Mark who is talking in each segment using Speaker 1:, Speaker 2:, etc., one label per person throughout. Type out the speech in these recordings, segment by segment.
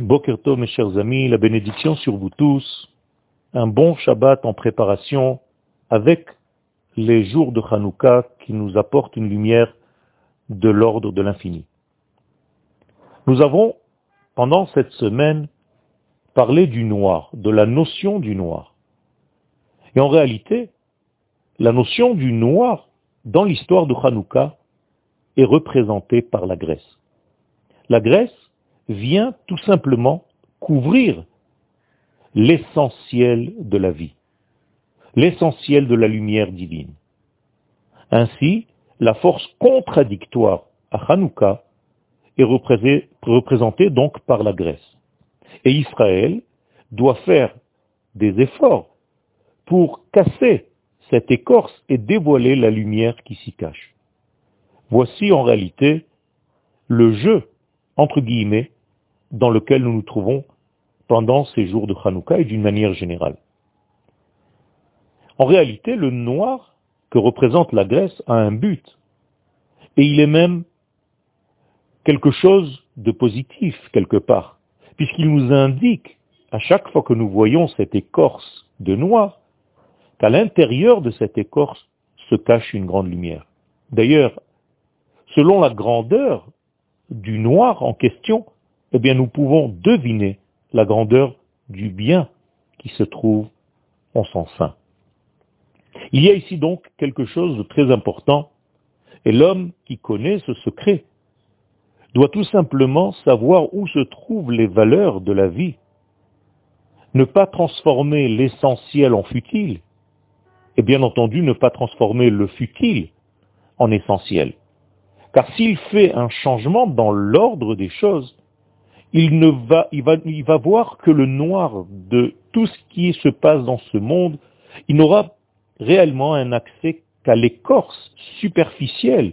Speaker 1: Bokerto, mes chers amis, la bénédiction sur vous tous, un bon Shabbat en préparation avec les jours de Hanouka qui nous apportent une lumière de l'ordre de l'infini. Nous avons, pendant cette semaine, parlé du noir, de la notion du noir. Et en réalité, la notion du noir dans l'histoire de Hanouka est représentée par la Grèce. La Grèce vient tout simplement couvrir l'essentiel de la vie, l'essentiel de la lumière divine. Ainsi, la force contradictoire à Hanouka est représentée donc par la Grèce. Et Israël doit faire des efforts pour casser cette écorce et dévoiler la lumière qui s'y cache. Voici en réalité le jeu, entre guillemets, dans lequel nous nous trouvons pendant ces jours de Hanouka et d'une manière générale. En réalité, le noir que représente la Grèce a un but, et il est même quelque chose de positif quelque part, puisqu'il nous indique, à chaque fois que nous voyons cette écorce de noir, qu'à l'intérieur de cette écorce se cache une grande lumière. D'ailleurs, selon la grandeur du noir en question, eh bien nous pouvons deviner la grandeur du bien qui se trouve en son sein. Il y a ici donc quelque chose de très important, et l'homme qui connaît ce secret doit tout simplement savoir où se trouvent les valeurs de la vie, ne pas transformer l'essentiel en futile, et bien entendu ne pas transformer le futile en essentiel. Car s'il fait un changement dans l'ordre des choses, il, ne va, il, va, il va voir que le noir de tout ce qui se passe dans ce monde, il n'aura réellement un accès qu'à l'écorce superficielle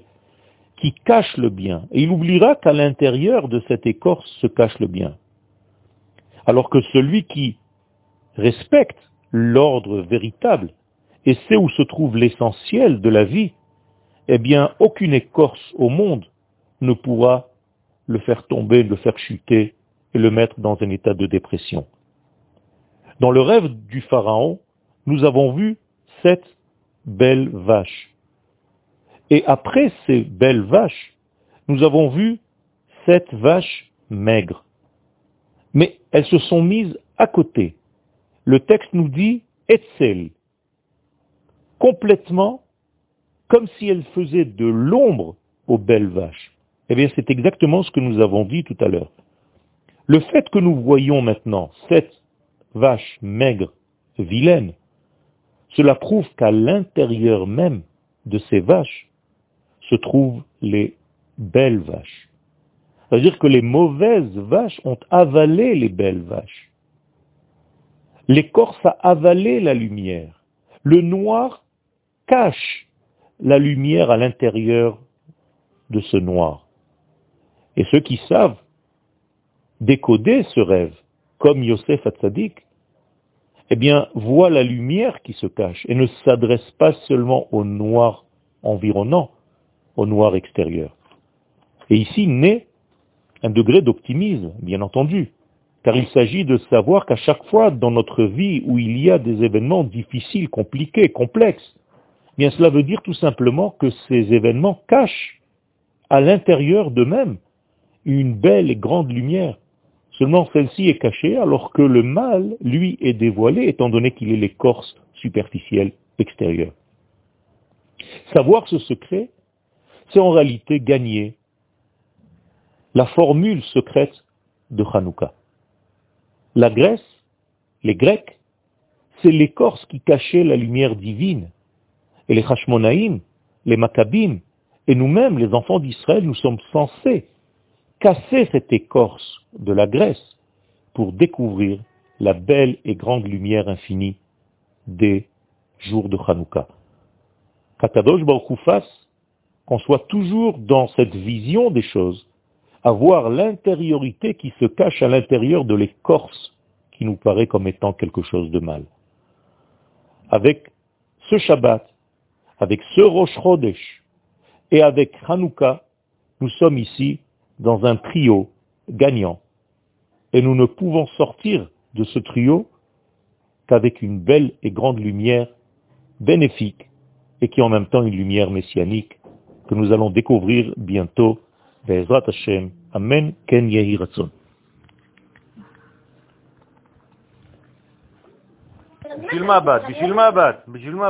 Speaker 1: qui cache le bien. Et il oubliera qu'à l'intérieur de cette écorce se cache le bien. Alors que celui qui respecte l'ordre véritable et sait où se trouve l'essentiel de la vie, eh bien, aucune écorce au monde ne pourra le faire tomber, le faire chuter et le mettre dans un état de dépression. Dans le rêve du Pharaon, nous avons vu sept belles vaches. Et après ces belles vaches, nous avons vu sept vaches maigres. Mais elles se sont mises à côté. Le texte nous dit Etzel, complètement comme si elles faisaient de l'ombre aux belles vaches. Eh bien, c'est exactement ce que nous avons dit tout à l'heure. Le fait que nous voyons maintenant sept vaches maigres, vilaines, cela prouve qu'à l'intérieur même de ces vaches se trouvent les belles vaches. C'est-à-dire que les mauvaises vaches ont avalé les belles vaches. L'écorce a avalé la lumière. Le noir cache la lumière à l'intérieur de ce noir. Et ceux qui savent décoder ce rêve, comme Yosef Hatzadik, eh bien, voient la lumière qui se cache et ne s'adresse pas seulement au noir environnant, au noir extérieur. Et ici naît un degré d'optimisme, bien entendu, car il s'agit de savoir qu'à chaque fois dans notre vie où il y a des événements difficiles, compliqués, complexes, eh bien cela veut dire tout simplement que ces événements cachent à l'intérieur d'eux-mêmes une belle et grande lumière. Seulement celle-ci est cachée alors que le mal, lui, est dévoilé étant donné qu'il est l'écorce superficielle extérieure. Savoir ce secret, c'est en réalité gagner la formule secrète de Hanouka. La Grèce, les Grecs, c'est l'écorce qui cachait la lumière divine. Et les Hashmonaïm, les Maccabim, et nous-mêmes, les enfants d'Israël, nous sommes censés casser cette écorce de la Grèce pour découvrir la belle et grande lumière infinie des jours de Hanouka. Katadosh Baruch qu'on soit toujours dans cette vision des choses, à voir l'intériorité qui se cache à l'intérieur de l'écorce qui nous paraît comme étant quelque chose de mal. Avec ce Shabbat, avec ce Rosh et avec Hanouka, nous sommes ici dans un trio gagnant. Et nous ne pouvons sortir de ce trio qu'avec une belle et grande lumière bénéfique et qui est en même temps une lumière messianique que nous allons découvrir bientôt. Be'ezrat Hashem. Amen. Ken Yehi Ratzon. בשביל מה באת? בשביל מה באת? בשביל מה